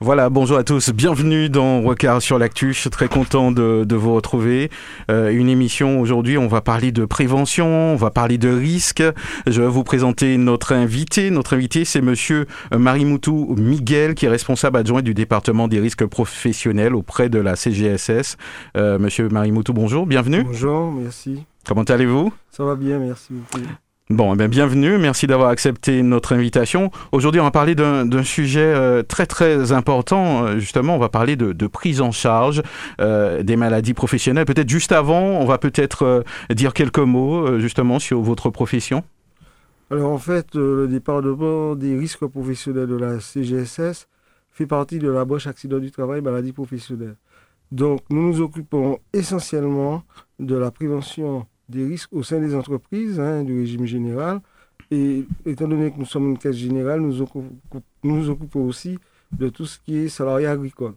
Voilà, bonjour à tous, bienvenue dans Regard sur l'actu, je suis très content de, de vous retrouver. Euh, une émission aujourd'hui, on va parler de prévention, on va parler de risques. Je vais vous présenter notre invité. Notre invité, c'est monsieur Marimoutou Miguel, qui est responsable adjoint du département des risques professionnels auprès de la CGSS. Euh, monsieur Marimoutou, bonjour, bienvenue. Bonjour, merci. Comment allez-vous? Ça va bien, merci beaucoup. Bon, eh bien, bienvenue. Merci d'avoir accepté notre invitation. Aujourd'hui, on va parler d'un sujet euh, très très important. Euh, justement, on va parler de, prise en charge euh, des maladies professionnelles. Peut-être juste avant, on va peut-être dire quelques mots justement sur votre profession. Alors en fait, le département des risques professionnels de la CGSS fait partie de la branche accident du travail maladie professionnelle. Donc nous nous occupons essentiellement de la prévention des risques au sein des entreprises, hein, du régime général. Et étant donné que nous sommes une caisse générale, nous nous occupons aussi de tout ce qui est salarié agricole.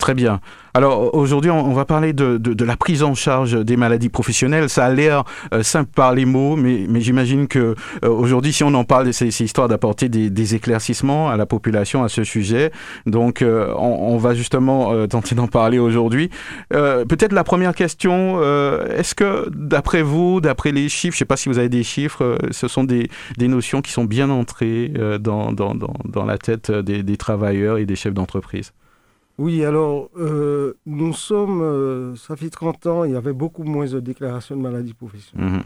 Très bien. Alors aujourd'hui, on va parler de, de, de la prise en charge des maladies professionnelles. Ça a l'air euh, simple par les mots, mais, mais j'imagine que euh, aujourd'hui, si on en parle, c'est histoire d'apporter des, des éclaircissements à la population à ce sujet. Donc, euh, on, on va justement euh, tenter d'en parler aujourd'hui. Euh, Peut-être la première question euh, est-ce que, d'après vous, d'après les chiffres, je ne sais pas si vous avez des chiffres, ce sont des, des notions qui sont bien entrées dans, dans, dans, dans la tête des, des travailleurs et des chefs d'entreprise? Oui, alors, euh, nous sommes, euh, ça fait 30 ans, il y avait beaucoup moins de déclarations de maladies professionnelles. Mhm.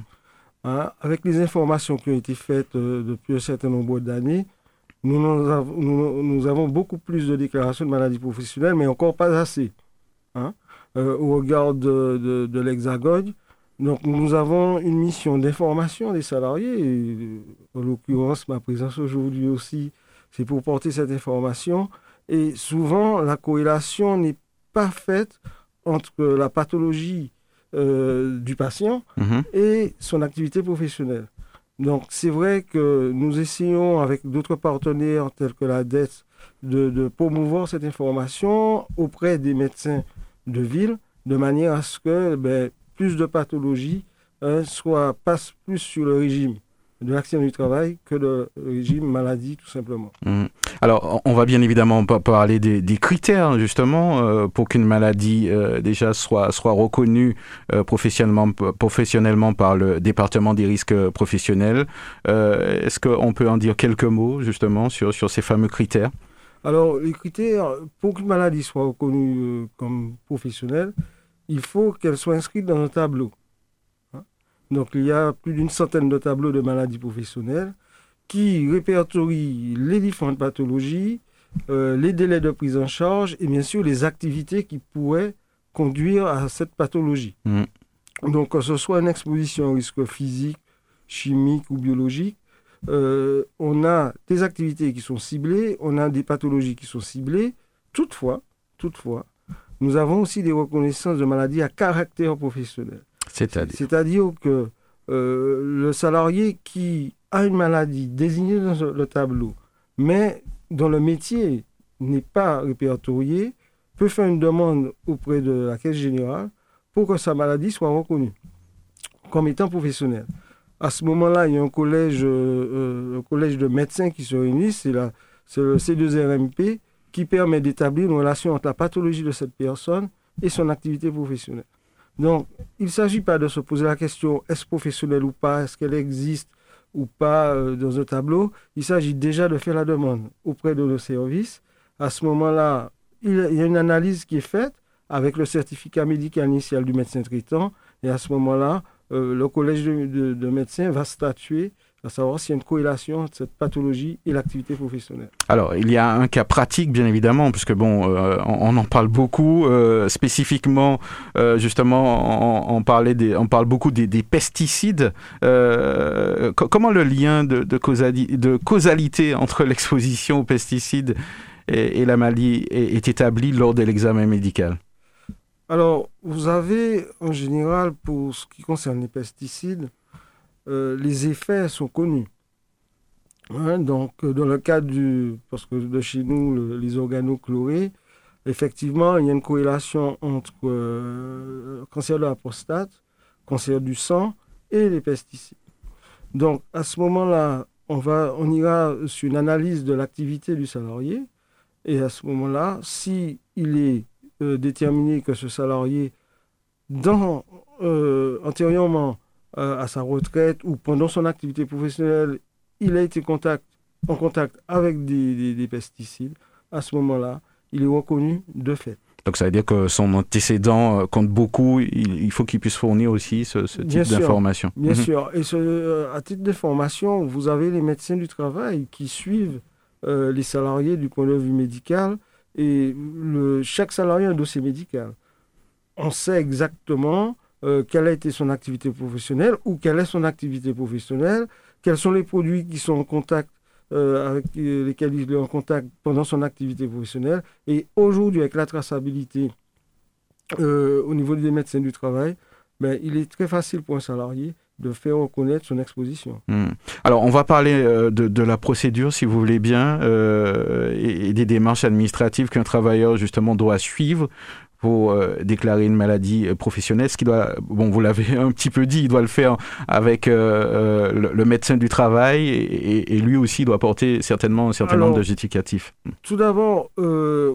Hein, avec les informations qui ont été faites euh, depuis un certain nombre d'années, nous, nous avons, nous- nous avons beaucoup plus de déclarations de maladies professionnelles, mais encore pas assez hein, au regard de, de- de l'Hexagone. Donc nous avons une mission d'information des salariés, et, en l'occurrence ma présence aujourd'hui aussi, c'est pour porter cette information. Et souvent, la corrélation n'est pas faite entre la pathologie euh, du patient Mhm. et son activité professionnelle. Donc c'est vrai que nous essayons avec d'autres partenaires tels que la DET de, de promouvoir cette information auprès des médecins de ville de manière à ce que ben, plus de pathologies hein, soient, passent plus sur le régime de l'accident du travail que le régime maladie tout simplement. Mhm. Alors, on va bien évidemment parler des, critères justement euh, pour qu'une maladie euh, déjà soit reconnue euh, professionnellement par le département des risques professionnels. Est-ce qu'on peut en dire quelques mots justement sur ces fameux critères? Alors, les critères, pour qu'une maladie soit reconnue comme professionnelle, il faut qu'elle soit inscrite dans un tableau. Hein. Donc, il y a plus d'une centaine de tableaux de maladies professionnelles qui répertorient les différentes pathologies, euh, les délais de prise en charge et bien sûr les activités qui pourraient conduire à cette pathologie. Mhm. Donc, que ce soit une exposition au risque physique, chimique ou biologique, euh, on a des activités qui sont ciblées, on a des pathologies qui sont ciblées. Toutefois, toutefois, nous avons aussi des reconnaissances de maladies à caractère professionnel. C'est-à-dire C'est-à-dire que euh, le salarié qui a une maladie désignée dans le tableau, mais dont le métier n'est pas répertorié, peut faire une demande auprès de la Caisse générale pour que sa maladie soit reconnue comme étant professionnelle. À ce moment-là, il y a un collège, euh, euh, collège de médecins qui se réunissent, c'est la- c'est le C2RMP, qui permet d'établir une relation entre la pathologie de cette personne et son activité professionnelle. Donc, il ne s'agit pas de se poser la question est-ce professionnelle ou pas, est-ce qu'elle existe ou pas euh, dans un tableau. Il s'agit déjà de faire la demande auprès de nos services. À ce moment-là, il y a une analyse qui est faite avec le certificat médical initial du médecin traitant. Et à ce moment-là, euh, le collège de médecins va statuer à savoir s'il y a une corrélation entre cette pathologie et l'activité professionnelle. Alors, il y a un cas pratique, bien évidemment, puisque bon, euh, on, on en parle beaucoup, euh, spécifiquement, euh, justement, on, on parlait des, on parle beaucoup des, des pesticides. Co- comment le lien de, de, causali- de causalité entre l'exposition aux pesticides et, et la maladie est, est établi lors de l'examen médical? Alors, vous avez en général, pour ce qui concerne les pesticides, euh, les effets sont connus. Hein, donc, euh, dans le cas du. Parce que de chez nous, les organochlorés, effectivement, il y a une corrélation entre euh, cancer de la prostate, cancer du sang et les pesticides. Donc, à ce moment-là, on, va, on ira sur une analyse de l'activité du salarié. Et à ce moment-là, si il est déterminé que ce salarié, dans, antérieurement à sa retraite ou pendant son activité professionnelle, il a été contact, en contact avec des, pesticides, à ce moment-là, il est reconnu de fait. Donc ça veut dire que son antécédent euh, compte beaucoup, il, faut qu'il puisse fournir aussi ce, type d'information. Bien mhm. sûr, et euh, à titre d'information, vous avez les médecins du travail qui suivent euh, les salariés du point de vue médical, et le, chaque salarié a un dossier médical. On sait exactement quelle a été son activité professionnelle ou quelle est son activité professionnelle, quels sont les produits qui sont en contact euh, avec euh, lesquels il est en contact pendant son activité professionnelle. Et aujourd'hui, avec la traçabilité euh, au niveau des médecins du travail, ben, il est très facile pour un salarié de faire reconnaître son exposition. Hmm. Alors, on va parler de, la procédure, si vous voulez bien, et, des démarches administratives qu'un travailleur, justement, doit suivre pour euh, déclarer une maladie euh, professionnelle, ce qui doit, bon, vous l'avez un petit peu dit, il doit le faire avec euh, le, médecin du travail et, lui aussi doit porter certainement un certain nombre de justificatifs. Tout d'abord,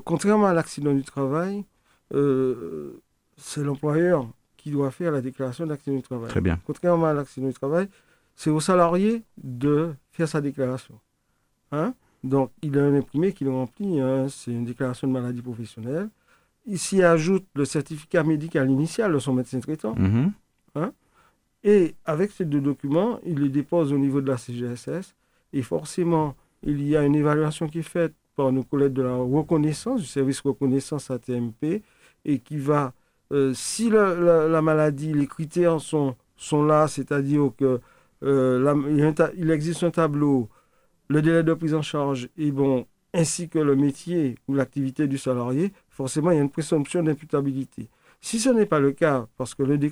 contrairement à l'accident du travail, c'est l'employeur qui doit faire la déclaration d'accident du travail. Très bien. Contrairement à l'accident du travail, c'est au salarié de faire sa déclaration. Hein? Donc, il a un imprimé qu'il remplit, hein, c'est une déclaration de maladie professionnelle s'y ajoute le certificat médical initial de son médecin traitant. Mhm. Hein. Et avec ces deux documents, il les dépose au niveau de la CGSS. Et forcément, il y a une évaluation qui est faite par nos collègues de la reconnaissance, du service reconnaissance ATMP, et qui va, euh, si la, maladie, les critères sont, sont là, c'est-à-dire que euh, il, existe un tableau, le délai de prise en charge est bon, ainsi que le métier ou l'activité du salarié, forcément, il y a une présomption d'imputabilité. Si ce n'est pas le cas, parce que le des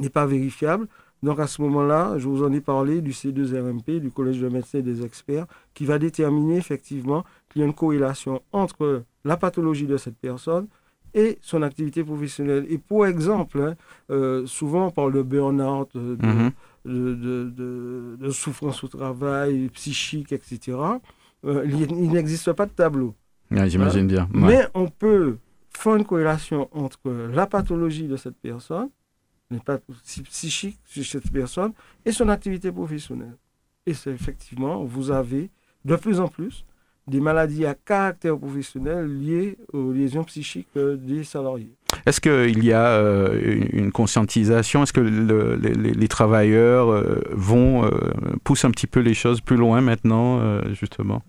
n'est pas vérifiable, donc à ce moment-là, je vous en ai parlé du C2RMP, du Collège de médecins et des experts, qui va déterminer effectivement qu'il y a une corrélation entre la pathologie de cette personne et son activité professionnelle. Et pour exemple, hein, euh, souvent on parle de burn-out, de, mhm. souffrance au travail, psychique, etc. Euh, il n'existe pas de tableau. J'imagine bien. Mais on peut faire une corrélation entre la pathologie de cette personne, n'est pas psychique chez cette personne, et son activité professionnelle. Et c'est effectivement, vous avez de plus en plus des maladies à caractère professionnel liées aux lésions psychiques euh, des salariés. Est-ce qu'il y a euh, une conscientisation? Est-ce que les, travailleurs euh, vont pousser un petit peu les choses plus loin maintenant, justement?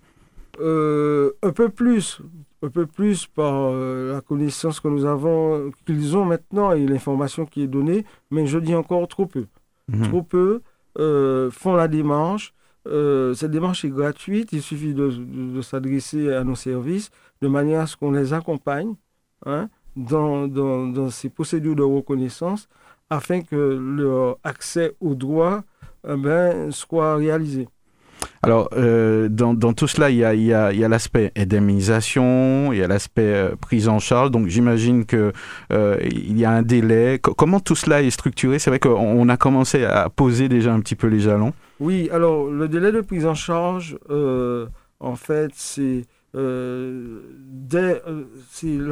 Euh, un peu plus, un peu plus par euh, la connaissance que nous avons, qu'ils ont maintenant et l'information qui est donnée, mais je dis encore trop peu. Mhm. Trop peu euh, font la démarche. cette démarche est gratuite, il suffit de, s'adresser à nos services de manière à ce qu'on les accompagne hein, dans, dans, dans, ces procédures de reconnaissance afin que leur accès aux droits eh ben, soit réalisé. Alors, euh, dans, tout cela, il y a, l'aspect indemnisation, il y a l'aspect euh, prise en charge. Donc, j'imagine qu'il euh, y a un délai. comment tout cela est structuré? C'est vrai qu'on a commencé à poser déjà un petit peu les jalons. Oui, alors, le délai de prise en charge, en fait, c'est la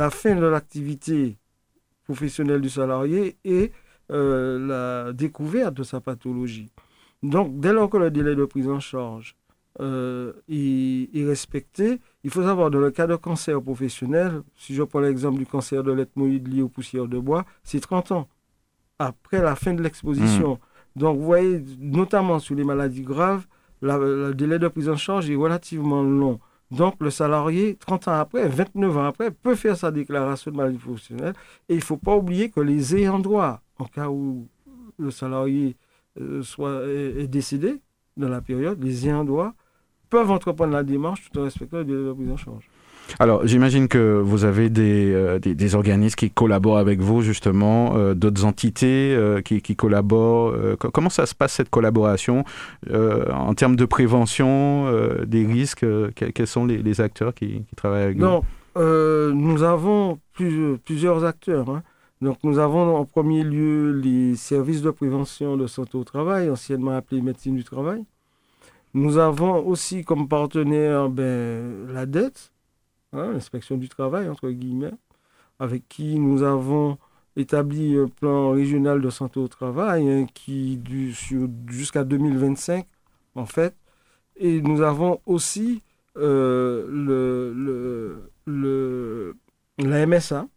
fin de l'activité professionnelle du salarié et la découverte de sa pathologie. Donc, dès lors que le délai de prise en charge euh, il faut savoir, dans le cas de cancer professionnel, si je prends l'exemple du cancer de l'ethmoïde lié aux poussières de bois, c'est 30 ans après la fin de l'exposition. Hmm. Donc, vous voyez, notamment sur les maladies graves, le délai de prise en charge est relativement long. Donc, le salarié, 30 ans après, 29 ans après, peut faire sa déclaration de maladie professionnelle. Et il ne faut pas oublier que les ayants droit, en cas où le salarié euh, soit, est, décédé dans la période, les ayants droit peuvent entreprendre la démarche tout en respectant le délai de prise en charge. Alors, j'imagine que vous avez des, des, organismes qui collaborent avec vous, justement, d'autres entités qui, qui, collaborent. comment ça se passe, cette collaboration en termes de prévention des risques Quels sont les, acteurs qui, travaillent avec vous? Nous avons plusieurs acteurs. Hein. Donc, nous avons en premier lieu les services de prévention de santé au travail, anciennement appelés médecine du travail. Nous avons aussi comme partenaire ben, la dette, hein, l'inspection du travail, entre guillemets, avec qui nous avons établi un plan régional de santé au travail hein, qui jusqu'à 2025, en fait. Et nous avons aussi euh, le, la MSA,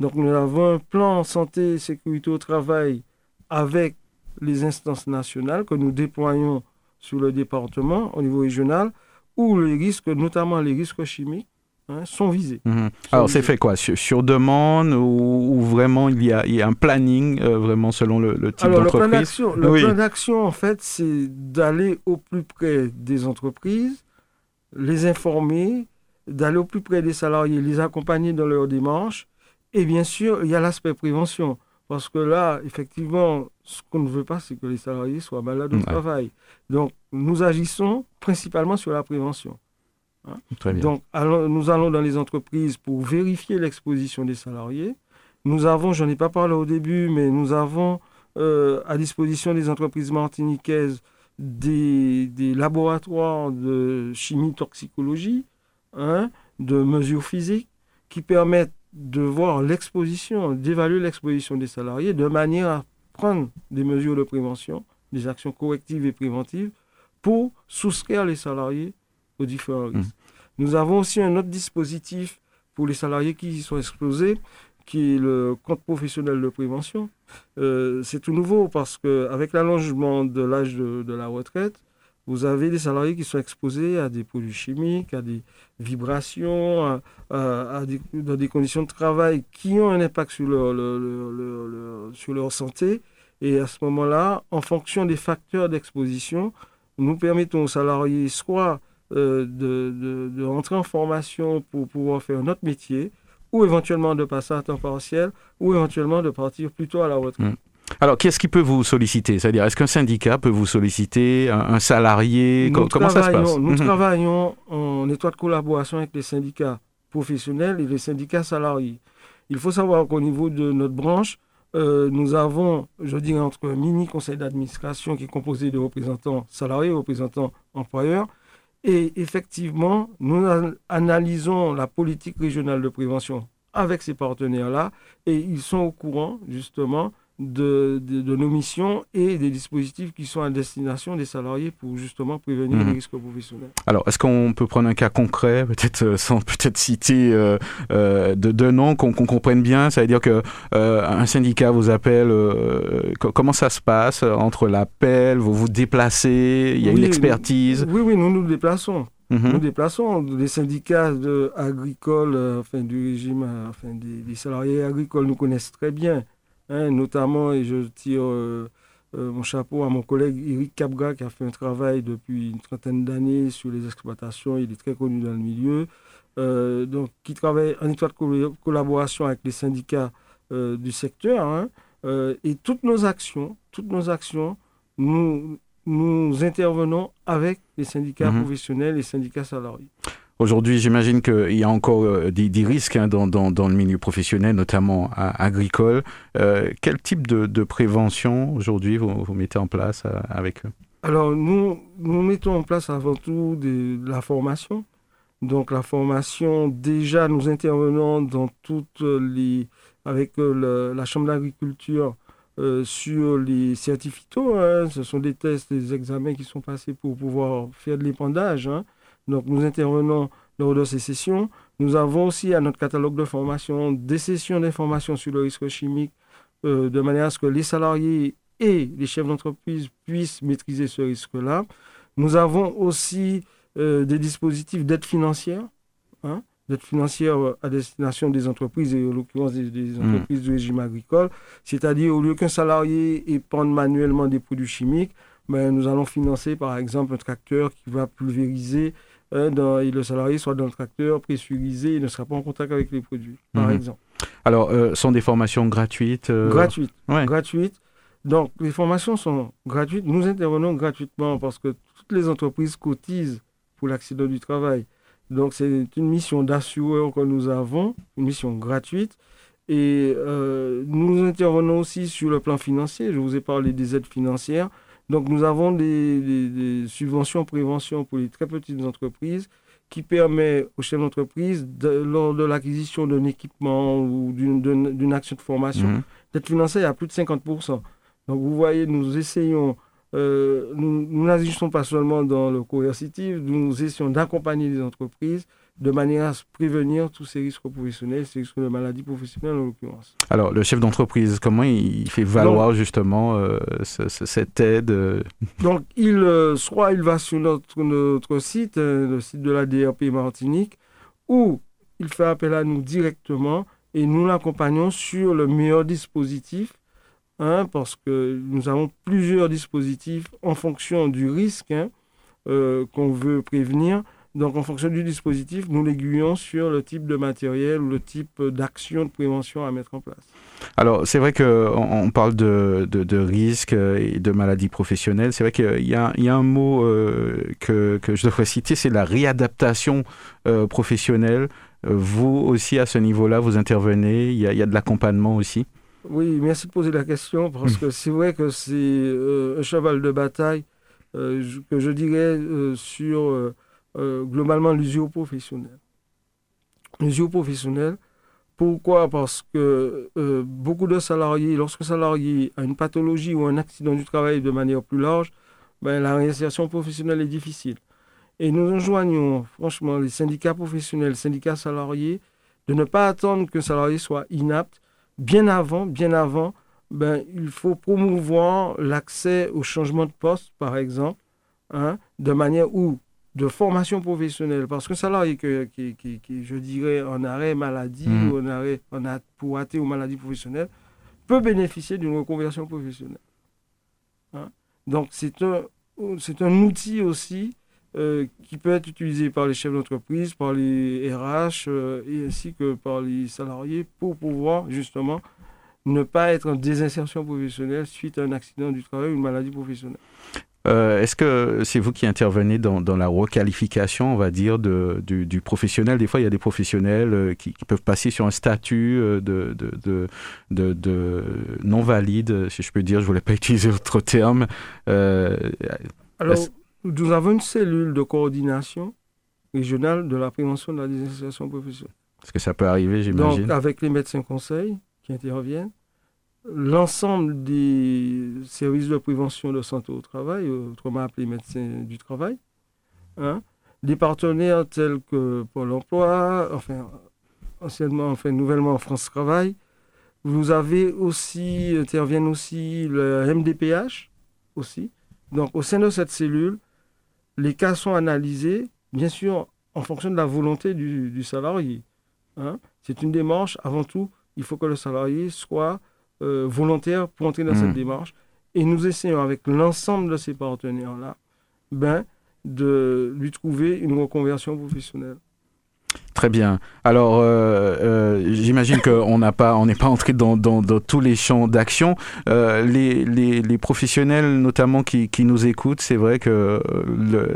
donc nous avons un plan santé et sécurité au travail avec les instances nationales que nous déployons sur le département au niveau régional, où les risques, notamment les risques chimiques, hein, sont visés. Mhm. Alors c'est fait quoi? Sur, demande ou, vraiment il y, a, il y, a, un planning euh, vraiment selon le, type d'entreprise? Le plan d'action en fait c'est d'aller au plus près des entreprises, les informer, d'aller au plus près des salariés, les accompagner dans leur démarche et bien sûr, il y a l'aspect prévention. Parce que là, effectivement, ce qu'on ne veut pas, c'est que les salariés soient malades au travail. Donc, nous agissons principalement sur la prévention. Hein. Très bien. Donc, nous allons dans les entreprises pour vérifier l'exposition des salariés. Nous avons, je n'en ai pas parlé au début, mais nous avons euh, à disposition des entreprises martiniquaises des, des laboratoires de chimie toxicologie, hein, de mesures physiques, qui permettent de voir l'exposition, d'évaluer l'exposition des salariés de manière à prendre des mesures de prévention, des actions correctives et préventives pour soustraire les salariés aux différents risques. Mmh. Nous avons aussi un autre dispositif pour les salariés qui y sont exposés, qui est le compte professionnel de prévention. Euh, c'est tout nouveau parce qu'avec l'allongement de l'âge de, la retraite, vous avez des salariés qui sont exposés à des produits chimiques, à des vibrations, dans des conditions de travail qui ont un impact sur leur, sur leur santé. Et à ce moment-là, en fonction des facteurs d'exposition, nous permettons aux salariés soit euh, de, de, rentrer en formation pour pouvoir faire notre métier, ou éventuellement de passer à temps partiel, ou éventuellement de partir plutôt à la retraite. Mmh. Alors, qu'est-ce qui peut vous solliciter? C'est-à-dire, est-ce qu'un syndicat peut vous solliciter, un, salarié? Comment ça se passe? Nous mhm. travaillons en étroite collaboration avec les syndicats professionnels et les syndicats salariés. Il faut savoir qu'au niveau de notre branche, euh, nous avons, je dirais, entre un mini conseil d'administration qui est composé de représentants salariés, représentants employeurs. Et effectivement, nous analysons la politique régionale de prévention avec ces partenaires-là et ils sont au courant, justement, de, nos missions et des dispositifs qui sont à destination des salariés pour justement prévenir les mhm. risques professionnels. Alors, est-ce qu'on peut prendre un cas concret, peut-être euh, sans peut-être citer euh, euh, de, de noms, qu'on comprenne bien? Ça veut dire que un syndicat vous appelle. comment ça se passe entre l'appel, vous vous déplacez, il y a une expertise? Oui, oui, nous nous déplaçons. Mhm. Nous déplaçons les syndicats agricoles, enfin du régime, enfin des, des salariés agricoles nous connaissent très bien. Hein, notamment, et je tire euh, euh, mon chapeau à mon collègue Eric Cabra qui a fait un travail depuis une trentaine d'années sur les exploitations, il est très connu dans le milieu, euh, donc qui travaille en étroite collaboration avec les syndicats du secteur. Hein, et toutes nos actions, toutes nos actions, nous, nous intervenons avec les syndicats mhm. professionnels et les syndicats salariés. Aujourd'hui, j'imagine qu'il y a encore euh, des, risques hein, dans, le milieu professionnel, notamment agricole. Euh, quel type de, prévention aujourd'hui vous, mettez en place euh, avec eux? Alors, nous, mettons en place avant tout de, la formation. Donc, la formation, déjà, nous intervenons dans toutes les. avec la Chambre d'agriculture sur les certificats. Hein. Ce sont des tests, des examens qui sont passés pour pouvoir faire de l'épandage. Hein. Donc nous intervenons lors de ces sessions. Nous avons aussi à notre catalogue de formation des sessions d'information sur le risque chimique euh, de manière à ce que les salariés et les chefs d'entreprise puissent maîtriser ce risque-là. Nous avons aussi euh, des dispositifs d'aide financière, hein, d'aide financière à destination des entreprises et en l'occurrence des, mmh. entreprises du régime agricole. C'est-à-dire au lieu qu'un salarié épande manuellement des produits chimiques, ben, nous allons financer par exemple un tracteur qui va pulvériser dans, et le salarié soit dans le tracteur pressurisé et ne sera pas en contact avec les produits, par Mhm. exemple. Alors, euh, sont des formations gratuites euh, Gratuite. ouais. gratuite. Donc, les formations sont gratuites. Nous intervenons gratuitement parce que toutes les entreprises cotisent pour l'accident du travail. Donc, c'est une mission d'assureur que nous avons, une mission gratuite. Et euh, nous intervenons aussi sur le plan financier. Je vous ai parlé des aides financières. Donc, nous avons des, des- des subventions prévention pour les très petites entreprises qui permet aux chefs d'entreprise, de- lors de l'acquisition d'un équipement ou d'une- action de formation, Mhm. d'être financé à plus de 50%. Donc vous voyez, nous essayons, euh, nous nous n'agissons pas seulement dans le coercitif, nous essayons d'accompagner les entreprises de manière à prévenir tous ces risques professionnels, ces risques de maladies professionnelles en l'occurrence. Alors, le chef d'entreprise, comment il fait valoir justement euh, ce- ce- cette aide euh, Donc il, euh, soit il va sur notre, notre site, euh, le site de la DRP Martinique, ou il fait appel à nous directement et nous l'accompagnons sur le meilleur dispositif, hein, parce que nous avons plusieurs dispositifs en fonction du risque hein, qu'on veut prévenir. Donc en fonction du dispositif, nous l'aiguillons sur le type de matériel ou le type d'action de prévention à mettre en place. Alors, c'est vrai qu'on on parle de, de, de risques euh, et de maladies professionnelles. C'est vrai qu'il y y a un mot euh, que, que je devrais citer, c'est la réadaptation euh, professionnelle. Vous aussi, à ce niveau-là, vous intervenez. Il y a, il y a de l'accompagnement aussi. Oui, merci de poser la question parce que c'est vrai que c'est euh, un cheval de bataille que je dirais sur euh, globalement l'usure professionnelle. L'usure professionnelle, pourquoi? Parce que euh, beaucoup de salariés, lorsque salarié a une pathologie ou un accident du travail de manière plus large, ben, la réinsertion professionnelle est difficile. Et nous enjoignons franchement les syndicats professionnels, syndicats salariés, de ne pas attendre qu'un salarié soit inapte bien avant, bien avant, ben, il faut promouvoir l'accès au changement de poste, par exemple, hein, de manière où de formation professionnelle. Parce qu'un salarié que- qui, qui, qui, je dirais, en arrêt maladie Mhm. ou en arrêt en a, pour athée ou maladie professionnelle peut bénéficier d'une reconversion professionnelle. Hein? Donc, c'est un, c'est un outil aussi euh, qui peut être utilisé par les chefs d'entreprise, par les RH euh, et ainsi que par les salariés pour pouvoir justement ne pas être en désinsertion professionnelle suite à un accident du travail ou une maladie professionnelle. Euh, Est-ce que c'est vous qui intervenez dans, dans la requalification, on va dire, de, du, du professionnel? Des fois, il y a des professionnels euh, qui, qui peuvent passer sur un statut euh, de, de, de, de- de non-valide, si je peux dire, je ne voulais pas utiliser autre terme. Euh, Alors, nous avons une cellule de coordination régionale de la prévention de la désinsertion professionnelle. Est-ce que ça peut arriver, j'imagine? Donc, avec les médecins conseils qui interviennent, l'ensemble des services de prévention de santé au travail, euh, autrement appelés médecins du travail, hein, des partenaires tels que Pôle emploi, enfin, anciennement, enfin, nouvellement France Travail. Vous avez aussi, interviennent aussi le MDPH, aussi. Donc, au sein de cette cellule, les cas sont analysés, bien sûr, en fonction de la volonté du, du salarié. hein. C'est une démarche, avant tout, il faut que le salarié soit euh, volontaire pour entrer dans cette démarche. Et nous essayons avec l'ensemble de ces partenaires-là ben, de lui trouver une reconversion professionnelle. Très bien. Alors, euh, euh, j'imagine qu'on n'a pas, on n'est pas entré dans, tous les champs d'action. Euh, les, professionnels, notamment qui, nous écoutent, c'est vrai que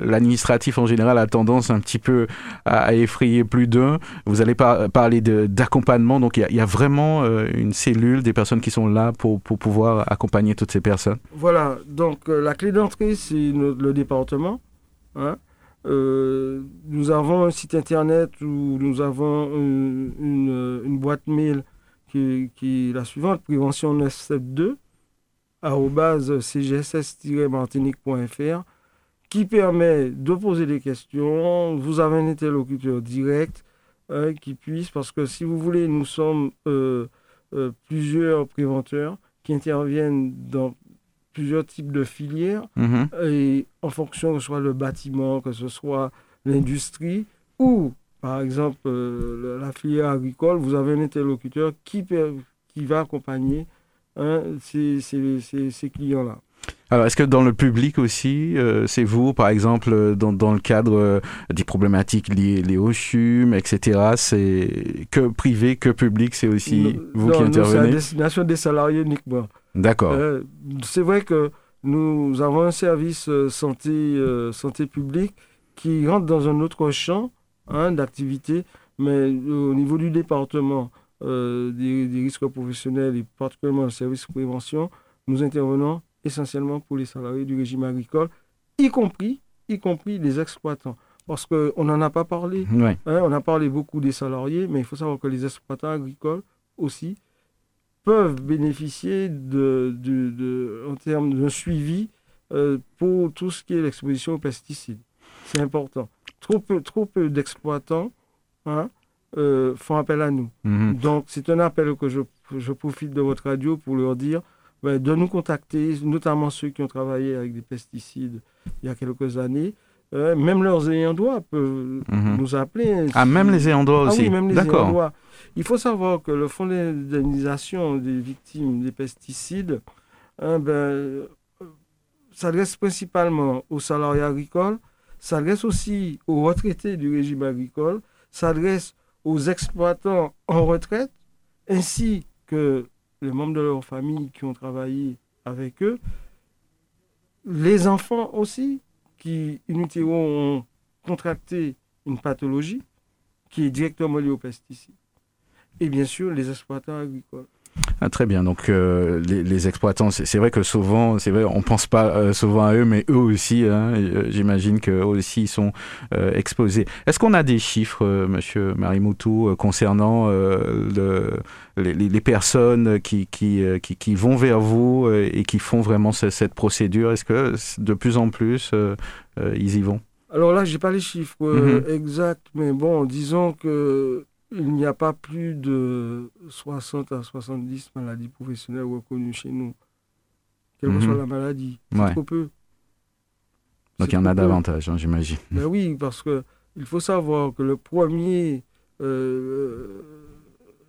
l'administratif en général a tendance un petit peu à, effrayer plus d'un. Vous allez par- parler d'accompagnement, donc il y a, vraiment une cellule des personnes qui sont là pour, pouvoir accompagner toutes ces personnes. Voilà, donc la clé d'entrée, c'est le département. hein. Euh, nous avons un site internet où nous avons une, boîte mail qui, est la suivante, prévention 972 arobase cgss-martinique.fr qui permet de poser des questions. Vous avez un interlocuteur direct hein, qui puisse, parce que si vous voulez, nous sommes euh, euh, plusieurs préventeurs qui interviennent dans plusieurs types de filières Mhm. et en fonction que ce soit le bâtiment, que ce soit l'industrie ou par exemple euh, la filière agricole, vous avez un interlocuteur qui, qui va accompagner hein, ces, ces- ces- ces clients-là. Alors, est-ce que dans le public aussi, euh, c'est vous, par exemple, dans, dans le cadre euh, des problématiques liées, au CHUM, etc., c'est que privé, que public, c'est aussi vous qui intervenez C'est à destination des salariés uniquement. D'accord. Euh, c'est vrai que nous avons un service santé, santé publique qui rentre dans un autre champ hein, d'activité, mais au niveau du département des, des risques professionnels et particulièrement le service de prévention, nous intervenons essentiellement pour les salariés du régime agricole, y compris, y compris les exploitants. Parce qu'on n'en a pas parlé. Hein, on a parlé beaucoup des salariés, mais il faut savoir que les exploitants agricoles aussi peuvent bénéficier de, de, en termes d'un suivi euh, pour tout ce qui est l'exposition aux pesticides. C'est important. Trop peu, trop peu d'exploitants hein, euh, font appel à nous. Mhm. Donc c'est un appel que je, je profite de votre radio pour leur dire de nous contacter, notamment ceux qui ont travaillé avec des pesticides il y a quelques années. Euh, même leurs ayants droit peuvent mhm. nous appeler. Ah, même les ayants droit aussi ah oui, même les ayants droit. Il faut savoir que le fonds d'indemnisation des victimes des pesticides hein, ben, s'adresse principalement aux salariés agricoles, s'adresse aussi aux retraités du régime agricole, s'adresse aux exploitants en retraite, ainsi que les membres de leur famille qui ont travaillé avec eux, les enfants aussi qui, in ont contracté une pathologie qui est directement liée aux pesticides. Et bien sûr, les exploitants agricoles. Ah, très bien. Donc euh, les, exploitants, c'est vrai que souvent, c'est vrai, on pense pas euh, souvent à eux, mais eux aussi, hein, euh, j'imagine qu'eux aussi ils sont exposés. Est-ce qu'on a des chiffres, Monsieur Marimoutou, concernant le, les, personnes qui, qui, qui, vont vers vous et qui font vraiment cette, procédure? Est-ce que de plus en plus ils y vont? Alors là, j'ai pas les chiffres mm-hmm. exacts, mais bon, disons que il n'y a pas plus de 60 à 70 maladies professionnelles reconnues chez nous, quelle que soit mhm. la maladie. C'est trop peu. Donc il y en a davantage, hein, j'imagine. Ben oui, parce que il faut savoir que le premier, euh,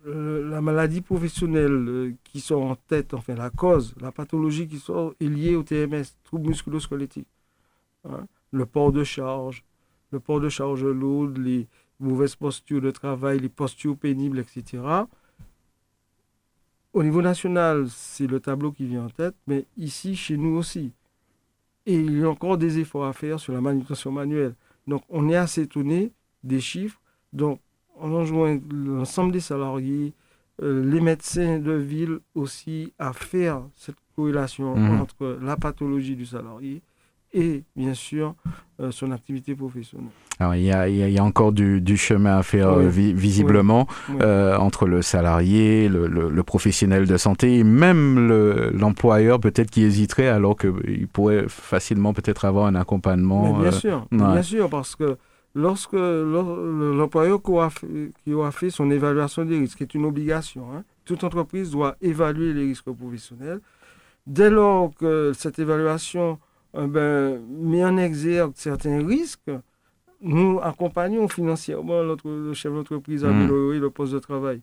la maladie professionnelle euh, qui sort en tête, enfin la cause, la pathologie qui sort est liée au TMS, trouble musculo-squelettique. Hein. Le port de charge, le port de charge lourde, les, mauvaise posture de travail, les postures pénibles, etc. Au niveau national, c'est le tableau qui vient en tête, mais ici, chez nous aussi. Et il y a encore des efforts à faire sur la manutention manuelle. Donc, on est assez étonné des chiffres. Donc, on enjoint l'ensemble des salariés, euh, les médecins de ville aussi à faire cette corrélation mmh. entre la pathologie du salarié et bien sûr euh, son activité professionnelle. Alors, il, y a, il y a encore du, du, chemin à faire euh, visiblement Euh, entre le salarié, le, le, professionnel de santé et même l'employeur peut-être qui hésiterait alors qu'il pourrait facilement peut-être avoir un accompagnement. bien sûr, bien sûr, parce que lorsque l'employeur qui aura fait son évaluation des risques, qui est une obligation, hein, toute entreprise doit évaluer les risques professionnels. Dès lors que cette évaluation euh, ben, met en exergue certains risques, nous accompagnons financièrement le chef d'entreprise à hmm. améliorer le poste de travail.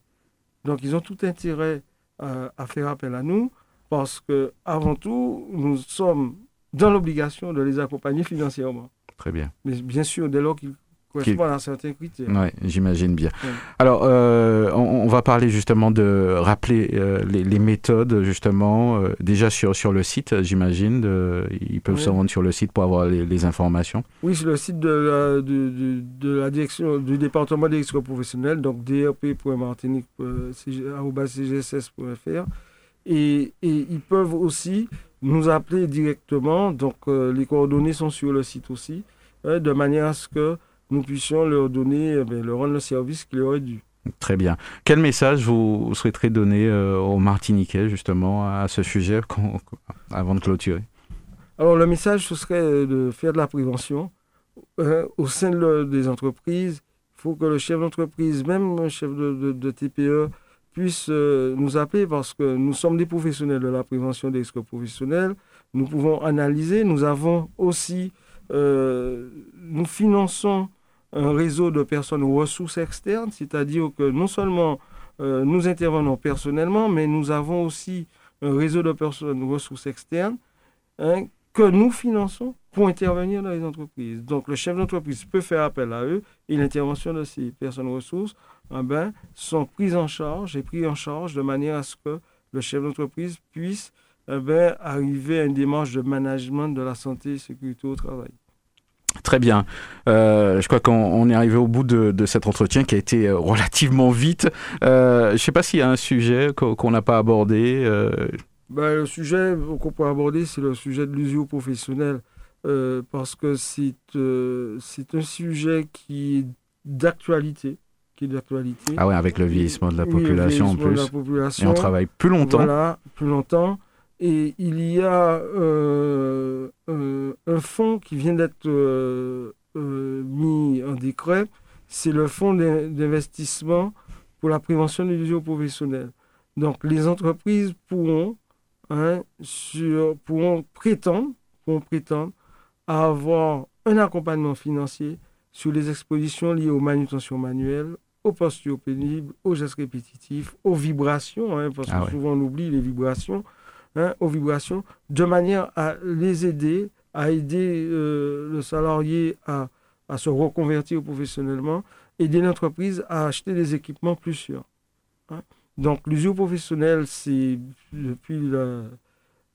Donc, ils ont tout intérêt à, à faire appel à nous parce que, avant tout, nous sommes dans l'obligation de les accompagner financièrement. Très bien. Mais bien sûr, dès lors qu'ils correspond à certains critères. Oui, j'imagine bien. Alors, euh, on, va parler justement de rappeler euh, les, méthodes, justement, euh, déjà sur, sur le site, j'imagine. Ils peuvent se rendre sur le site pour avoir les, informations. Oui, sur le site de la, de, de, la direction du département des risques professionnels, donc drp.martinique.cgss.fr. Et, et ils peuvent aussi nous appeler directement. Donc, les coordonnées sont sur le site aussi, de manière à ce que nous puissions leur donner, eh leur rendre le service qu'ils auraient dû. Très bien. Quel message vous souhaiterez donner euh, aux Martiniquais justement à ce sujet avant de clôturer? Alors le message, ce serait de faire de la prévention euh, au sein des entreprises. Il faut que le chef d'entreprise, même un chef de, TPE, puisse euh, nous appeler parce que nous sommes des professionnels de la prévention des risques professionnels. Nous pouvons analyser. Nous avons aussi, nous finançons un réseau de personnes ressources externes, c'est-à-dire que non seulement euh, nous intervenons personnellement, mais nous avons aussi un réseau de personnes ressources externes hein, que nous finançons pour intervenir dans les entreprises. Donc le chef d'entreprise peut faire appel à eux et l'intervention de ces personnes ressources eh ben, sont prises en charge et prises en charge de manière à ce que le chef d'entreprise puisse eh ben, arriver à une démarche de management de la santé et sécurité au travail. Très bien. Euh, je crois qu'on est arrivé au bout de, cet entretien qui a été euh, relativement vite. Euh, je ne sais pas s'il y a un sujet qu'on n'a pas abordé. Ben, le sujet qu'on peut aborder, c'est le sujet de l'usure professionnelle. parce que c'est un sujet qui est d'actualité. Qui est d'actualité. Ah ouais, avec le vieillissement de la population en plus. Et on travaille plus longtemps. Voilà, plus longtemps. Et il y a euh, euh, un fonds qui vient d'être euh, mis en décret, c'est le fonds d'investissement pour la prévention de l'illusion professionnelle. Donc les entreprises pourront, hein, sur, pourront, prétendre, pourront prétendre à avoir un accompagnement financier sur les expositions liées aux manutentions manuelles, aux postures pénibles, aux gestes répétitifs, aux vibrations, hein, parce ah que souvent on oublie les vibrations, Hein, aux vibrations, de manière à les aider, à aider euh, le salarié à, à, se reconvertir professionnellement, aider l'entreprise à acheter des équipements plus sûrs. Hein. Donc l'usure professionnelle, c'est depuis la,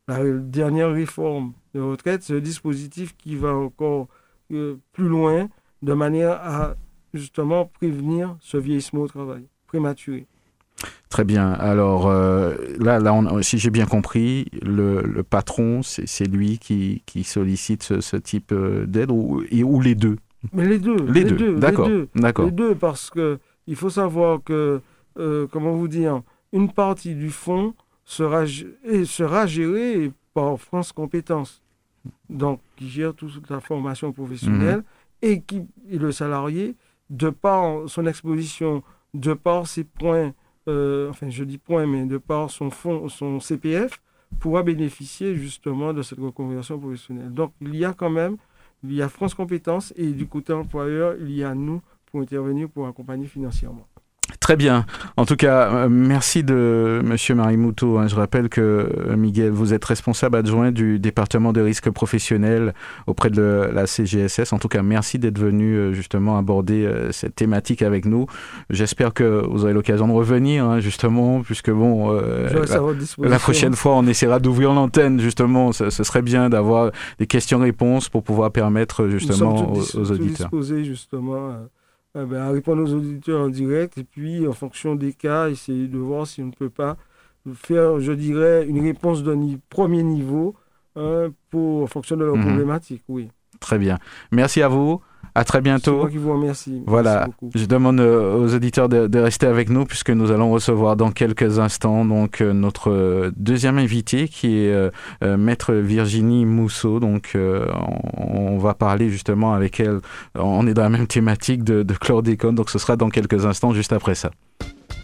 dernière réforme de retraite, c'est un dispositif qui va encore euh, plus loin de manière à justement prévenir ce vieillissement au travail prématuré. Très bien. Alors euh, là, là si j'ai bien compris, le, patron, c'est lui qui, sollicite ce, type euh, d'aide ou, ou les deux? Mais les deux. Les, deux. D'accord. Les deux parce que il faut savoir que, euh, comment vous dire, une partie du fonds sera, sera gérée par France Compétences, donc qui gère toute la formation professionnelle mhm. et qui et le salarié, de par son exposition, de par ses points euh, enfin je dis point, mais de par son fonds, son CPF, pourra bénéficier justement de cette reconversion professionnelle. Donc il y a quand même, il y a France Compétences et du côté employeur, il y a nous pour intervenir pour accompagner financièrement. Très bien. En tout cas, euh, merci de Monsieur Marimouto. Hein. Je rappelle que euh, Miguel, vous êtes responsable adjoint du département des risques professionnels auprès de la CGSS. En tout cas, merci d'être venu euh, justement aborder cette thématique avec nous. J'espère que vous aurez l'occasion de revenir, hein, justement, puisque bon, la, prochaine fois, on essaiera d'ouvrir l'antenne. Justement, ce, serait bien d'avoir des questions-réponses pour pouvoir permettre justement aux, aux, auditeurs. justement eh ben, à répondre aux auditeurs en direct et puis en fonction des cas, essayer de voir si on ne peut pas faire, je dirais, une réponse d'un premier niveau hein, pour, en fonction de leur mhm. problématique. Oui. Très bien. Merci à vous. À très bientôt. C'est moi qui vous remercie. Voilà. je demande euh, aux auditeurs de, rester avec nous puisque nous allons recevoir dans quelques instants donc euh, notre euh, deuxième invité qui est maître Virginie Mousseau. Donc on, va parler justement avec elle. On est dans la même thématique de, de chlordécone. Donc ce sera dans quelques instants juste après ça.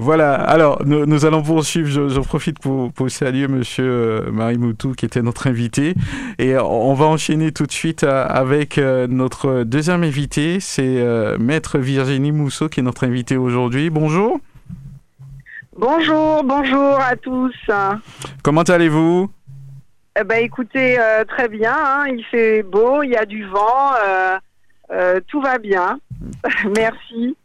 Voilà, alors nous, allons poursuivre. J'en profite pour, pour, saluer Monsieur euh, Marie Moutou qui était notre invité. Et on va enchaîner tout de suite euh, avec euh, notre deuxième invité. C'est Maître Virginie Mousseau qui est notre invité aujourd'hui. Bonjour. Bonjour, bonjour à tous. Comment allez-vous? Eh ben, Écoutez, très bien. Hein. il fait beau, il y a du vent. tout va bien. Merci.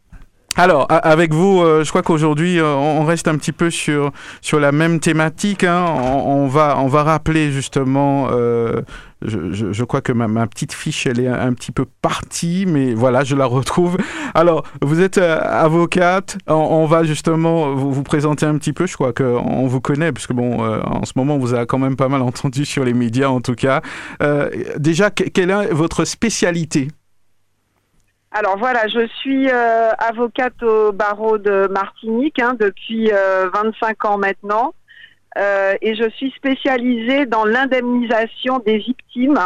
Alors, avec vous, euh, je crois qu'aujourd'hui, euh, on reste un petit peu sur, sur la même thématique. Hein. On, va, on va rappeler justement, euh, je, je, crois que ma, petite fiche, elle est un, petit peu partie, mais voilà, je la retrouve. Alors, vous êtes avocate, on, va justement vous, vous, présenter un petit peu, je crois qu'on vous connaît, puisque bon, en ce moment, on vous a quand même pas mal entendu sur les médias en tout cas. déjà, quelle est votre spécialité? Alors voilà, je suis euh, avocate au barreau de Martinique hein, depuis 25 euh, ans maintenant euh, et je suis spécialisée dans l'indemnisation des victimes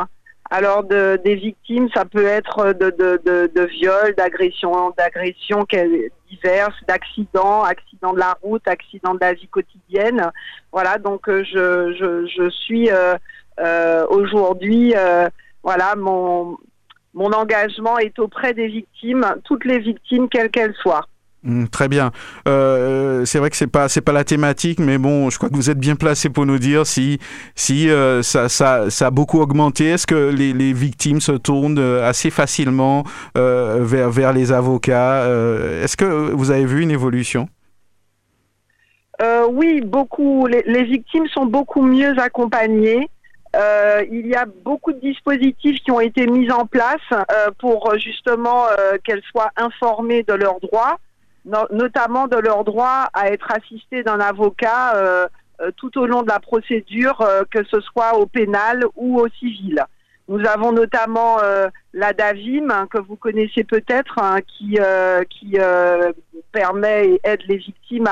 Alors de, des victimes, ça peut être de, de, de, de viols, d'agressions, d'agressions diverses, d'accidents, accidents de la route, accidents de la vie quotidienne. Voilà, donc euh, je, je, je suis euh, euh, aujourd'hui, voilà, mon, mon engagement est auprès des victimes, toutes les victimes, quelles qu'elles soient. Mm, très bien. Euh, c'est vrai que c'est pas c'est pas la thématique, mais bon, je crois que vous êtes bien placé pour nous dire si si euh, ça, ça, ça a beaucoup augmenté. Est-ce que les, les victimes se tournent euh, assez facilement euh, vers vers les avocats euh, Est-ce que vous avez vu une évolution? Euh, oui, beaucoup. Les, les victimes sont beaucoup mieux accompagnées. Euh, il y a beaucoup de dispositifs qui ont été mis en place euh, pour euh, justement qu'elles soient informées de leurs droits, no- notamment de leur droit à être assistées d'un avocat tout au long de la procédure, que ce soit au pénal ou au civil. Nous avons notamment la DAVIM, hein, que vous connaissez peut-être, hein, qui, permet et aide les victimes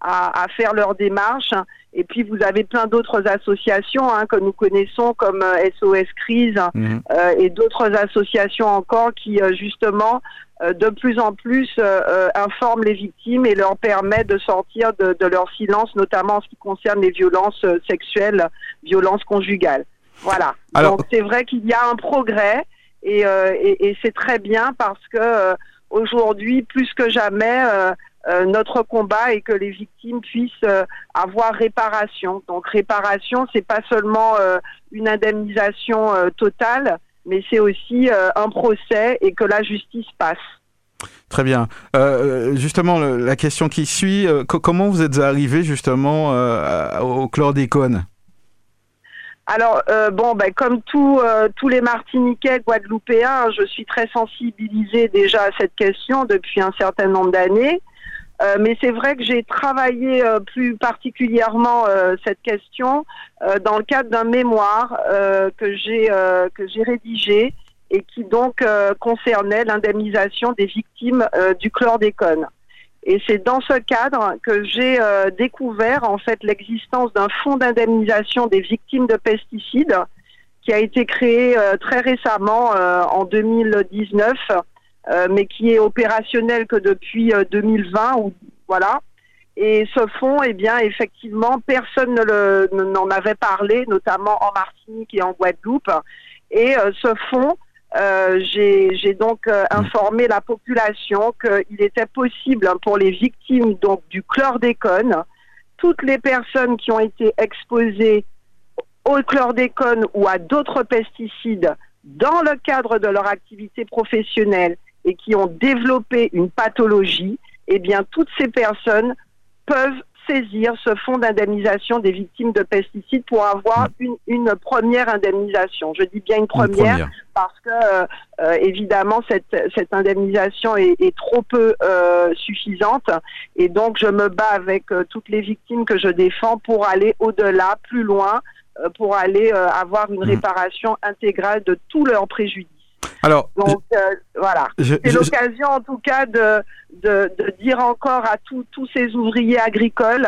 à faire leurs démarches. Et puis vous avez plein d'autres associations hein, que nous connaissons comme euh, SOS Crise Mhm. euh, et d'autres associations encore qui euh, justement euh, de plus en plus euh, euh, informent les victimes et leur permettent de sortir de, de leur silence, notamment en ce qui concerne les violences euh, sexuelles, violences conjugales. Voilà. Alors- Donc c'est vrai qu'il y a un progrès et, euh, et, et c'est très bien parce que euh, aujourd'hui, plus que jamais, euh, euh, notre combat est que les victimes puissent euh, avoir réparation. Donc réparation, c'est pas seulement euh, une indemnisation totale, mais c'est aussi un procès et que la justice passe. Très bien. Justement, le- la question qui suit, co- comment vous êtes arrivé justement au chlordécone? Alors euh, bon, ben, comme tout, euh, tous les Martiniquais, Guadeloupéens, je suis très sensibilisée déjà à cette question depuis un certain nombre d'années. Euh, mais c'est vrai que j'ai travaillé euh, plus particulièrement euh, cette question euh, dans le cadre d'un mémoire euh, que j'ai que j'ai rédigé et qui donc concernait l'indemnisation des victimes du chlordécone. Et c'est dans ce cadre que j'ai découvert en fait l'existence d'un fonds d'indemnisation des victimes de pesticides qui a été créé très récemment en 2019, euh, mais qui est opérationnel que depuis euh, 2020 ou voilà. Et ce fonds, eh bien, effectivement, personne ne le- ne- n'en avait parlé, notamment en Martinique et en Guadeloupe. Et euh, ce fonds, euh, j'ai donc euh, informé la population qu'il était possible hein, pour les victimes donc du chlordécone, toutes les personnes qui ont été exposées au chlordécone ou à d'autres pesticides dans le cadre de leur activité professionnelle et qui ont développé une pathologie, eh bien toutes ces personnes peuvent saisir ce fonds d'indemnisation des victimes de pesticides pour avoir une, une première indemnisation. Je dis bien une Une première parce que euh, euh, évidemment cette, cette indemnisation est, est trop peu euh, suffisante et donc je me bats avec euh, toutes les victimes que je défends pour aller au-delà, plus loin, pour aller avoir une Mhm. réparation intégrale de tous leurs préjudices. Alors, Donc euh, voilà. C'est l'occasion en tout cas de, de, de dire encore à tous tous ces ouvriers agricoles,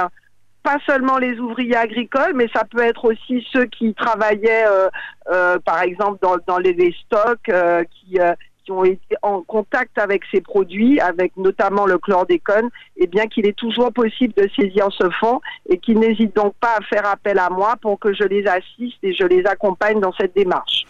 pas seulement les ouvriers agricoles, mais ça peut être aussi ceux qui travaillaient, euh, euh, par exemple, dans, dans les, les stocks, qui, qui ont été en contact avec ces produits, avec notamment le chlordécone, et bien qu'il est toujours possible de saisir ce fonds et qu'ils n'hésitent donc pas à faire appel à moi pour que je les assiste et je les accompagne dans cette démarche.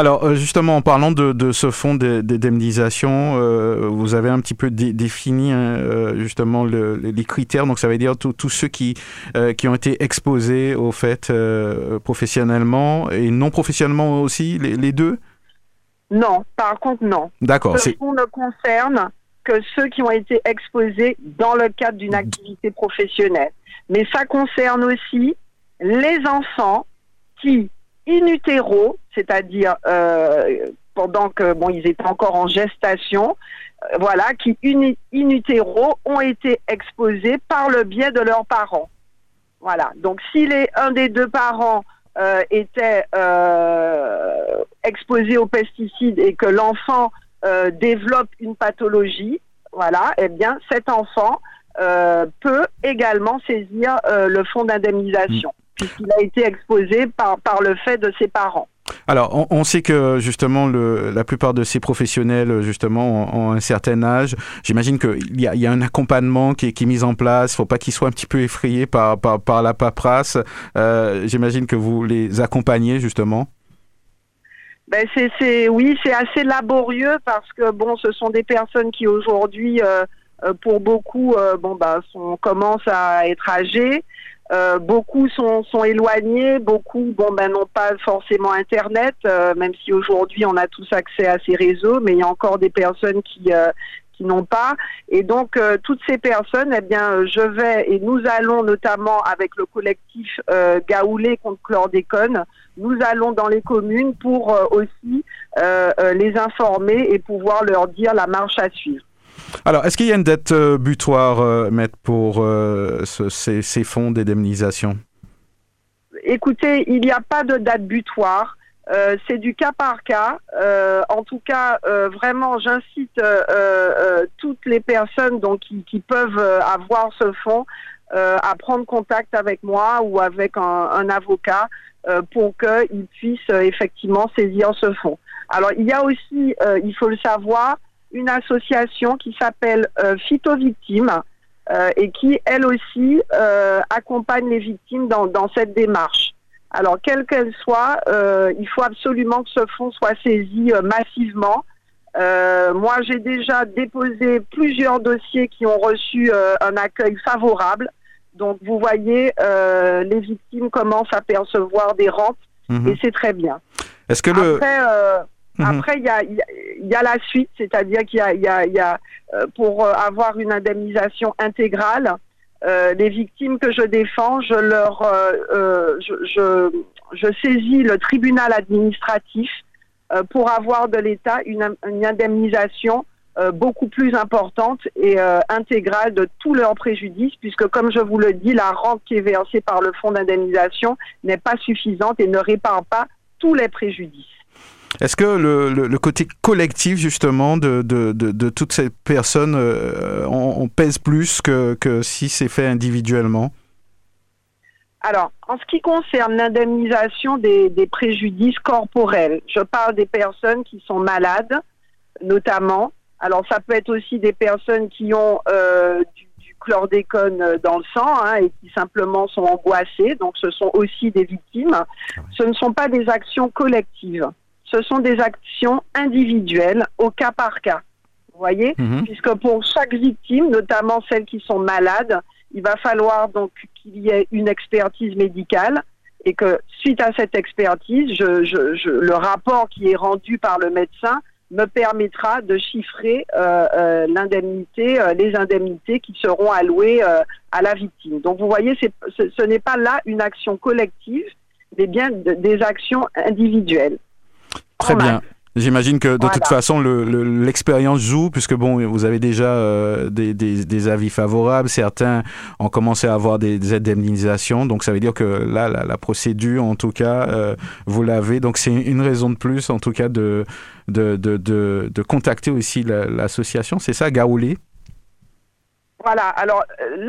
Alors euh, justement, en parlant de, de ce fonds d'indemnisation, euh, vous avez un petit peu dé- défini hein, euh, justement le- les critères. Donc ça veut dire tous ceux qui euh, qui ont été exposés au fait euh, professionnellement et non professionnellement aussi, les, les deux? Non, par contre, non. D'accord. Ce fonds ne concerne que ceux qui ont été exposés dans le cadre d'une activité professionnelle. Mais ça concerne aussi les enfants qui, in c'est-à-dire euh, pendant que ils étaient encore en gestation, euh, voilà, qui in, ont été exposés par le biais de leurs parents. Voilà. Donc, si les, un des deux parents euh, était exposé aux pesticides et que l'enfant développe une pathologie, voilà, eh bien, cet enfant peut également saisir le fonds d'indemnisation, puisqu'il a été exposé par, par le fait de ses parents. Alors, on, sait que justement, le, la plupart de ces professionnels, justement, ont, un certain âge. J'imagine qu'il y a, y a un accompagnement qui est, qui est mis en place. Il ne faut pas qu'ils soient un petit peu effrayés par, par, par la paperasse. Euh, J'imagine que vous les accompagnez, justement. Ben c'est, oui, c'est assez laborieux parce que bon, ce sont des personnes qui aujourd'hui, euh, euh pour beaucoup, euh, bon bah, sont, commencent à être âgées. Euh, beaucoup sont, éloignés, beaucoup ben n'ont pas forcément internet, euh, même si aujourd'hui on a tous accès à ces réseaux, mais il y a encore des personnes qui euh, qui n'ont pas. Et donc toutes ces personnes, eh bien je vais et nous allons notamment avec le collectif Gaoulé contre chlordécone, nous allons dans les communes pour aussi les informer et pouvoir leur dire la marche à suivre. Alors, est-ce qu'il y a une dette euh, butoir, euh, Maître, pour euh, ces, fonds d'indemnisation? Écoutez, il n'y a pas de date butoir. c'est du cas par cas. en tout cas, vraiment, j'incite toutes les personnes donc, qui, peuvent avoir ce fonds à prendre contact avec moi ou avec un, un avocat pour qu'ils puissent effectivement saisir ce fonds. Alors, il y a aussi, il faut le savoir, une association qui s'appelle euh, Phytovictimes euh, et qui, elle aussi, euh, accompagne les victimes dans, dans, cette démarche. Alors, quelle qu'elle soit, euh, il faut absolument que ce fonds soit saisi massivement. moi, j'ai déjà déposé plusieurs dossiers qui ont reçu un accueil favorable. Donc, vous voyez, les victimes commencent à percevoir des rentes mhm. et c'est très bien. Est-ce que le... Mhm. Après, il y a, la suite, c'est-à-dire qu'il y a, euh, pour euh, avoir une indemnisation intégrale, euh, les victimes que je défends, je leur, euh, je, je, je, saisis le tribunal administratif pour avoir de l'État une, une, indemnisation beaucoup plus importante et intégrale de tous leurs préjudices, puisque comme je vous le dis, la rente qui est versée par le fonds d'indemnisation n'est pas suffisante et ne répare pas tous les préjudices. Est-ce que le, le, côté collectif, justement, de, de, de, toutes ces personnes, euh, on, pèse plus que, que si c'est fait individuellement? Alors, en ce qui concerne l'indemnisation des, des, préjudices corporels, je parle des personnes qui sont malades, notamment. Alors, ça peut être aussi des personnes qui ont euh, du, du, chlordécone dans le sang hein, et qui simplement sont angoissées. Donc, ce sont aussi des victimes. Ah ce ne sont pas des actions collectives ce sont des actions individuelles au cas par cas. Vous voyez mhm. Puisque pour chaque victime, notamment celles qui sont malades, il va falloir donc qu'il y ait une expertise médicale et que suite à cette expertise, je, je, le rapport qui est rendu par le médecin me permettra de chiffrer euh, euh, l'indemnité, euh, les indemnités qui seront allouées à la victime. Donc vous voyez, ce n'est pas là une action collective, mais bien des actions individuelles. Très bien. J'imagine que de toute façon, l'expérience joue, puisque bon, vous avez déjà euh, des, des, avis favorables. Certains ont commencé à avoir des, indemnisations. Donc, ça veut dire que là, la, procédure, en tout cas, euh, vous l'avez. Donc, c'est une raison de plus, en tout cas, de, de, de, de, contacter aussi l'association. c'est ça, Gaoulé? Voilà. Alors, euh,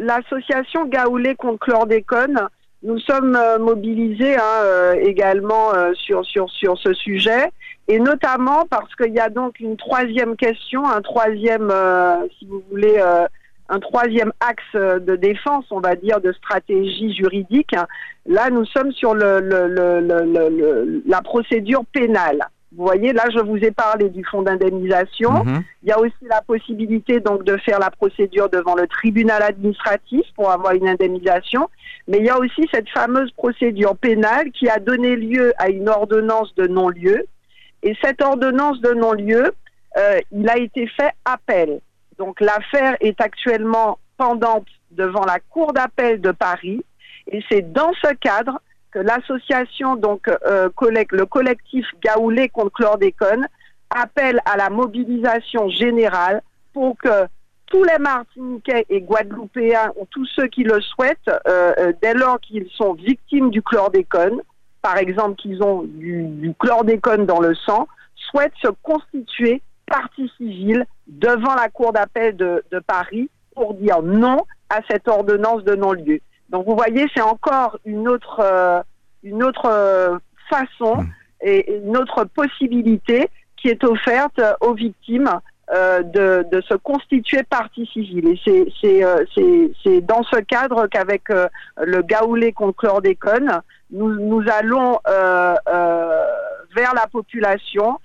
l'association Gaoulé contre chlordécone, nous sommes euh, mobilisés hein, euh, également euh, sur, sur, sur ce sujet, et notamment parce qu'il y a donc une troisième question, un troisième, si vous voulez, un troisième axe de défense, on va dire, de stratégie juridique. Là, nous sommes sur le, le, le, la procédure pénale. Vous voyez, là, je vous ai parlé du fonds d'indemnisation. Mhm. Il y a aussi la possibilité donc de faire la procédure devant le tribunal administratif pour avoir une indemnisation. Mais il y a aussi cette fameuse procédure pénale qui a donné lieu à une ordonnance de non-lieu. Et cette ordonnance de non-lieu, euh, il a été fait appel. Donc l'affaire est actuellement pendante devant la Cour d'appel de Paris. Et c'est dans ce cadre l'association, donc euh, le collectif Gaoulé contre chlordécone, appelle à la mobilisation générale pour que tous les Martiniquais et Guadeloupéens, ou tous ceux qui le souhaitent, euh, euh, dès lors qu'ils sont victimes du chlordécone, par exemple qu'ils ont du, chlordécone dans le sang, souhaitent se constituer partie civile devant la Cour d'appel de Paris pour dire non à cette ordonnance de non-lieu. Donc vous voyez, c'est encore une autre, euh, une autre euh, façon mmh. et une autre possibilité qui est offerte aux victimes euh, de, de, se constituer partie civile. Et c'est, c'est, euh, c'est, c'est dans ce cadre qu'avec le Gaoulé contre chlordécone, nous, nous allons vers la population.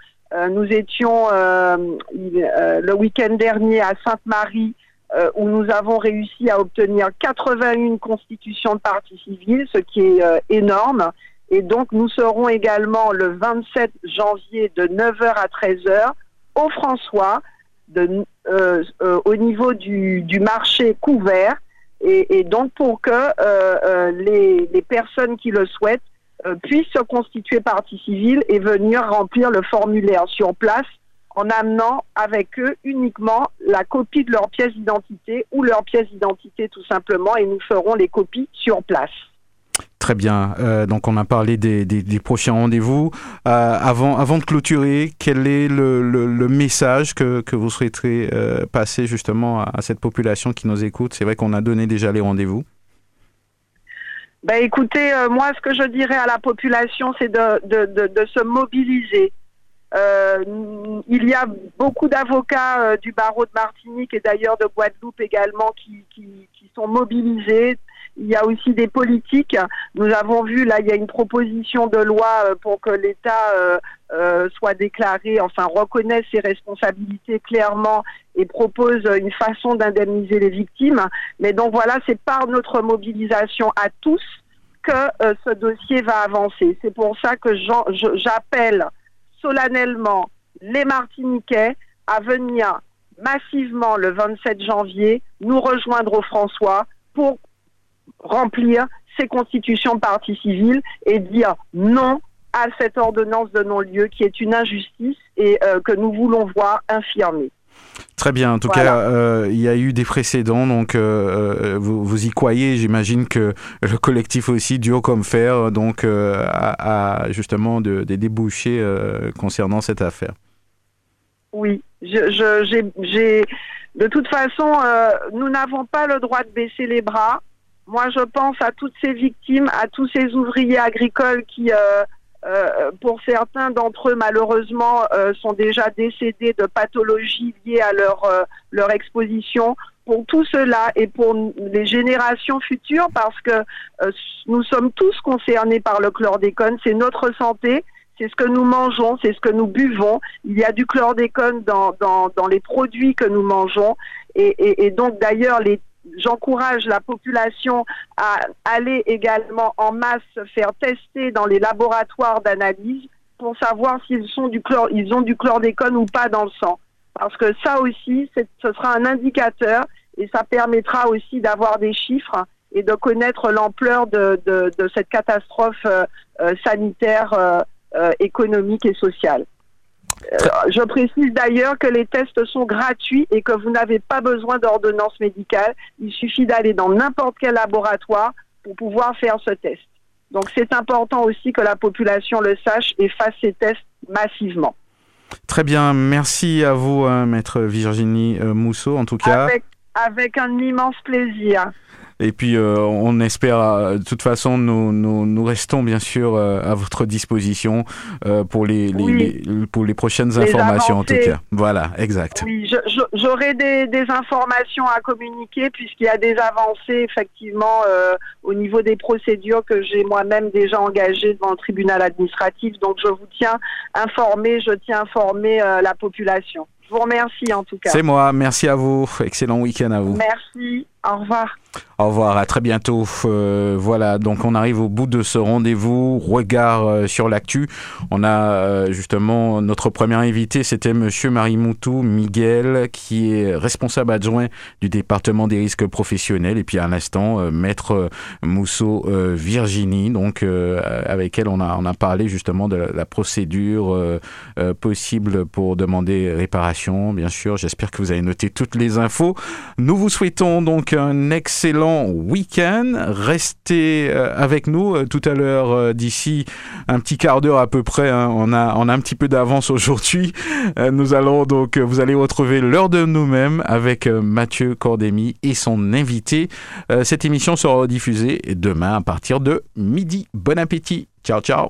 nous étions le week-end dernier à Sainte-Marie où nous avons réussi à obtenir 81 constitutions de partie civile, ce qui est énorme. Et donc nous serons également le 27 janvier de 9h à 13h au François, de, euh, euh, au niveau du, du, marché couvert, et, et donc pour que euh, euh les, les, personnes qui le souhaitent euh, puissent se constituer partie civile et venir remplir le formulaire sur place en amenant avec eux uniquement la copie de leur pièce d'identité ou leur pièce d'identité tout simplement, et nous ferons les copies sur place. Très bien. Euh, donc, on a parlé des, des, des prochains rendez-vous. Euh, avant, avant de clôturer, quel est le, le, le message que, que, vous souhaiterez euh, passer justement à, à, cette population qui nous écoute? C'est vrai qu'on a donné déjà les rendez-vous. Ben, écoutez, moi, ce que je dirais à la population, c'est de, de, de, de, se mobiliser. Euh, il y a beaucoup d'avocats du barreau de Martinique et d'ailleurs de Guadeloupe également qui, qui, qui sont mobilisés il y a aussi des politiques. Nous avons vu, là, il y a une proposition de loi euh, pour que l'État euh, euh, soit déclaré, enfin reconnaisse ses responsabilités clairement et propose une façon d'indemniser les victimes. Mais donc voilà, c'est par notre mobilisation à tous que euh, ce dossier va avancer. C'est pour ça que j'appelle solennellement les Martiniquais à venir massivement le 27 janvier nous rejoindre au François pour remplir ces constitutions de partie civile et dire non à cette ordonnance de non-lieu qui est une injustice et euh, que nous voulons voir infirmée. Très bien. En tout voilà. cas, euh, il y a eu des précédents, donc euh, vous, vous, y croyez. J'imagine que le collectif aussi, duo comme fer, donc euh, a, a, justement de, des débouchés euh, concernant cette affaire. Oui, je, je, j'ai, de toute façon, euh, nous n'avons pas le droit de baisser les bras. Moi, je pense à toutes ces victimes, à tous ces ouvriers agricoles qui, euh, pour certains d'entre eux, malheureusement, euh, sont déjà décédés de pathologies liées à leur, euh, leur exposition. Pour tout cela et pour les générations futures, parce que euh, nous sommes tous concernés par le chlordécone, c'est notre santé, c'est ce que nous mangeons, c'est ce que nous buvons. Il y a du chlordécone dans, dans, dans les produits que nous mangeons. Et, et, et donc, d'ailleurs, les j'encourage la population à aller également en masse faire tester dans les laboratoires d'analyse pour savoir s'ils sont du chlore, ils ont du chlordécone ou pas dans le sang. Parce que ça aussi, ce sera un indicateur et ça permettra aussi d'avoir des chiffres et de connaître l'ampleur de, cette catastrophe euh, sanitaire, euh, euh, économique et sociale. Euh, je précise d'ailleurs que les tests sont gratuits et que vous n'avez pas besoin d'ordonnance médicale. Il suffit d'aller dans n'importe quel laboratoire pour pouvoir faire ce test. Donc c'est important aussi que la population le sache et fasse ces tests massivement. Très bien, merci à vous, euh, maître Virginie euh, Mousseau, en tout cas. Avec, avec un immense plaisir. Et puis, euh, on espère, euh, de toute façon, nous, nous, nous restons bien sûr euh, à votre disposition pour, les, les, oui. les, pour les prochaines les informations, avancées. en tout cas. Voilà, exact. Oui, j'aurai des, des, informations à communiquer puisqu'il y a des avancées, effectivement, au niveau des procédures que j'ai moi-même déjà engagées devant le tribunal administratif. Donc, je vous tiens informé, je tiens informé la population. Je vous remercie en tout cas. C'est moi, merci à vous. Excellent week-end à vous. Merci, au revoir. Au revoir, à très bientôt. Euh, voilà, donc on arrive au bout de ce rendez-vous. Regard euh, sur l'actu. On a euh, justement notre premier invité, c'était Monsieur Marimoutou Miguel, qui est responsable adjoint du département des risques professionnels. Et puis à l'instant, Maître Mousseau Virginie, donc avec elle on a on a parlé justement de la procédure possible pour demander réparation. Bien sûr, j'espère que vous avez noté toutes les infos. Nous vous souhaitons donc un excellent week-end. Restez euh, avec nous euh, tout à l'heure euh, d'ici un petit quart d'heure à peu près. Hein. On, a, on a un petit peu d'avance aujourd'hui. nous allons donc, vous allez retrouver l'heure de nous-mêmes avec Mathieu Cordémy et son invité. cette émission sera diffusée demain à partir de midi. Bon appétit. Ciao, ciao.